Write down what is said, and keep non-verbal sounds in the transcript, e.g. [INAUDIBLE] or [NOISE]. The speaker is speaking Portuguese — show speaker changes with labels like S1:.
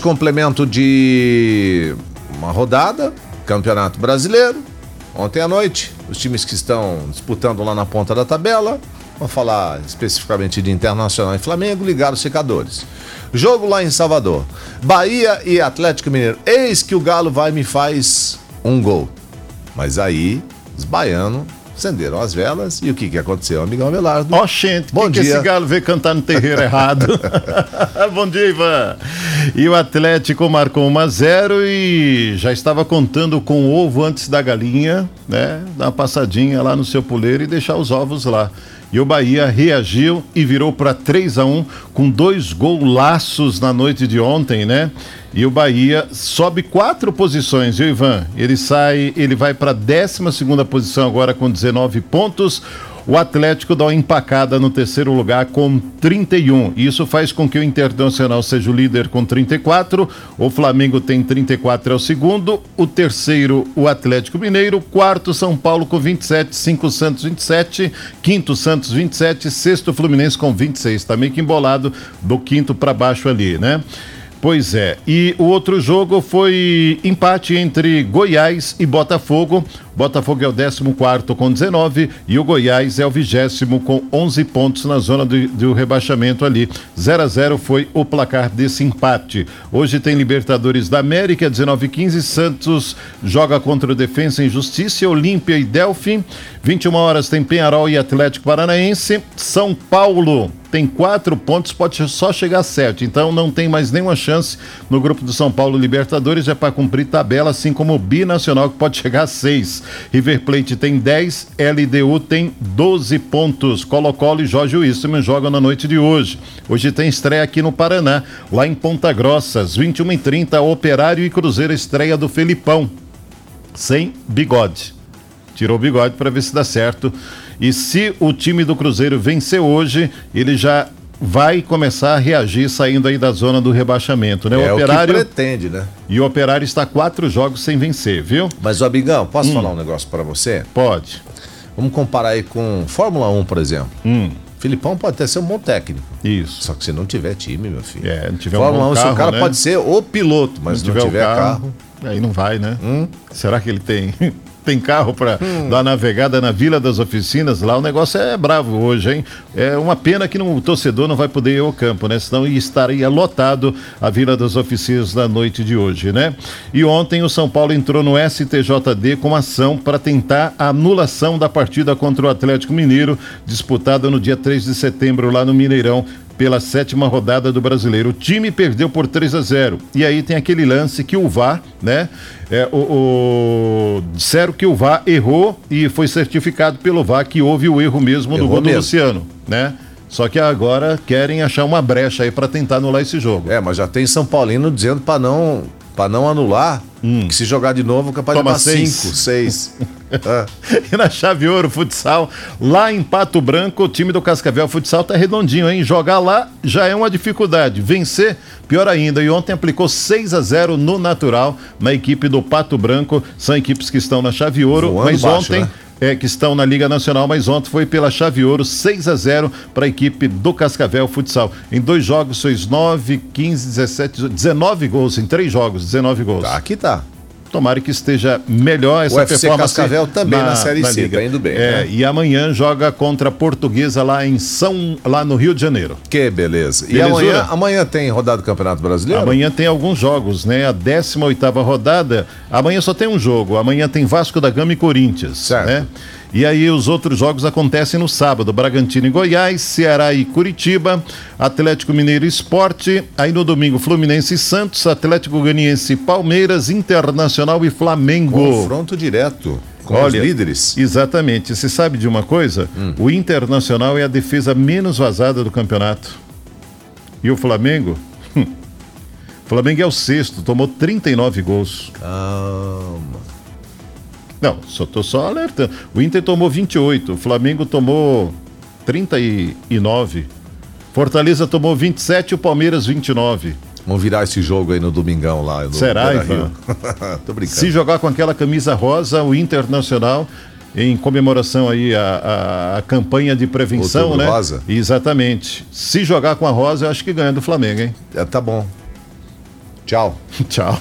S1: Complemento de uma rodada, Campeonato Brasileiro. Ontem à noite, os times que estão disputando lá na ponta da tabela, vamos falar especificamente de Internacional e Flamengo, ligaram os secadores. Jogo lá em Salvador. Bahia e Atlético Mineiro. Eis que o Galo vai e me faz um gol. Mas aí, os baianos acenderam as velas e o que, que aconteceu, amigão Abelardo?
S2: Ó, oh, gente,
S1: Bom
S2: que,
S1: dia.
S2: que esse galo veio cantar no terreiro errado? [LAUGHS] Bom dia, Ivan. E o Atlético marcou 1 a 0 e já estava contando com o ovo antes da galinha, né? Dar uma passadinha lá no seu puleiro e deixar os ovos lá. E o Bahia reagiu e virou para 3 a 1 com dois golaços na noite de ontem, né? E o Bahia sobe quatro posições, viu, Ivan? Ele sai, ele vai para a 12 segunda posição agora com 19 pontos. O Atlético dá uma empacada no terceiro lugar com 31. Isso faz com que o Internacional seja o líder com 34. O Flamengo tem 34, é o segundo. O terceiro, o Atlético Mineiro. Quarto, São Paulo com 27. Cinco, Santos 27. Quinto, Santos 27. Sexto, Fluminense com 26. Tá meio que embolado do quinto para baixo ali, né? Pois é. E o outro jogo foi empate entre Goiás e Botafogo. Botafogo é o 14 com 19 e o Goiás é o vigésimo com 11 pontos na zona do, do rebaixamento ali. 0 a 0 foi o placar desse empate. Hoje tem Libertadores da América, 19 e 15. Santos joga contra o Defensa em Justiça, Olímpia e Delfim. 21 horas tem Penharol e Atlético Paranaense. São Paulo tem quatro pontos, pode só chegar a sete. Então não tem mais nenhuma chance no grupo do São Paulo Libertadores. É para cumprir tabela, assim como o Binacional, que pode chegar a seis. River Plate tem 10, LDU tem 12 pontos. Colo-Colo e Jorge Wilson jogam na noite de hoje. Hoje tem estreia aqui no Paraná, lá em Ponta Grossa, às 21h30, Operário e Cruzeiro estreia do Felipão. Sem bigode. Tirou o bigode para ver se dá certo. E se o time do Cruzeiro vencer hoje, ele já vai começar a reagir saindo aí da zona do rebaixamento, né?
S1: É
S2: o Operário
S1: o que pretende, né?
S2: E o Operário está quatro jogos sem vencer, viu?
S1: Mas, Abigão, posso hum. falar um negócio para você?
S2: Pode.
S1: Vamos comparar aí com Fórmula 1, por exemplo.
S2: Hum.
S1: Filipão pode até ser um bom técnico.
S2: Isso.
S1: Só que se não tiver time, meu filho.
S2: É, não tiver
S1: Fórmula
S2: um bom
S1: 1,
S2: carro,
S1: o cara
S2: né?
S1: pode ser o piloto, mas
S2: não
S1: se não
S2: tiver,
S1: tiver
S2: o carro,
S1: carro.
S2: Aí não vai, né?
S1: Hum.
S2: Será que ele tem? Tem carro para
S1: Hum.
S2: dar navegada na Vila das Oficinas lá, o negócio é bravo hoje, hein? É uma pena que não, o torcedor não vai poder ir ao campo, né? Senão estaria lotado a Vila das Oficinas na noite de hoje, né? E ontem o São Paulo entrou no STJD com ação para tentar a anulação da partida contra o Atlético Mineiro, disputada no dia 3 de setembro lá no Mineirão pela sétima rodada do Brasileiro. O time perdeu por 3 a 0. E aí tem aquele lance que o VAR, né? É, o, o... Disseram que o VAR errou e foi certificado pelo VAR que houve o erro mesmo
S1: Errou
S2: no gol do
S1: mesmo.
S2: Luciano, né? Só que agora querem achar uma brecha aí para tentar anular esse jogo.
S1: É, mas já tem São Paulino dizendo para não, pra não anular, que se jogar de novo, capaz
S2: Toma
S1: de
S2: seis.
S1: 5, 6. [LAUGHS] [LAUGHS]
S2: E na Chave Ouro Futsal, lá em Pato Branco, o time do Cascavel Futsal tá redondinho, hein? Jogar lá já é uma dificuldade. Vencer, pior ainda. E ontem aplicou 6 a 0 no natural na equipe do Pato Branco. São equipes que estão na Chave Ouro,
S1: Voando
S2: mas
S1: baixo,
S2: ontem.
S1: né?
S2: É, que estão na Liga Nacional, mas ontem foi pela Chave Ouro 6 a 0 para a equipe do Cascavel Futsal. Em dois jogos, fez 9, 15, 17, 19 gols, em três jogos, 19 gols.
S1: Tá, aqui tá.
S2: Tomara que esteja melhor essa
S1: O UFC
S2: performance.
S1: Cascavel também na Série C,
S2: Liga.
S1: tá indo bem,
S2: É,
S1: né?
S2: e amanhã joga contra a Portuguesa lá em São, lá no Rio de Janeiro.
S1: Que beleza. E
S2: Belezura?
S1: amanhã, amanhã tem rodada do Campeonato Brasileiro?
S2: Amanhã tem alguns jogos, né? A 18ª rodada. Amanhã só tem um jogo. Amanhã tem Vasco da Gama e Corinthians,
S1: Certo.
S2: né? E aí os outros jogos acontecem no sábado, Bragantino e Goiás, Ceará e Curitiba, Atlético Mineiro e Esporte, aí no domingo Fluminense e Santos, Atlético Ganiense e Palmeiras, Internacional e Flamengo.
S1: Confronto direto com
S2: Olha,
S1: os líderes.
S2: Exatamente. Você sabe de uma coisa?
S1: Hum.
S2: O Internacional é a defesa menos vazada do campeonato. E o Flamengo? Hum. [LAUGHS] O Flamengo é o sexto, tomou 39 gols.
S1: Calma.
S2: Não, só tô só alertando. O Inter tomou 28, o Flamengo tomou 39. Fortaleza tomou 27 e o Palmeiras 29.
S1: Vamos virar esse jogo aí no domingão lá. No
S2: Será,
S1: Beira-Rio. [LAUGHS] Tô brincando.
S2: Se jogar com aquela camisa rosa, o Internacional, em comemoração aí a, a, a campanha de prevenção,
S1: Outubro
S2: né?
S1: rosa?
S2: Exatamente. Se jogar com a rosa, eu acho que ganha do Flamengo, hein?
S1: É, tá bom. Tchau. [LAUGHS]
S2: Tchau.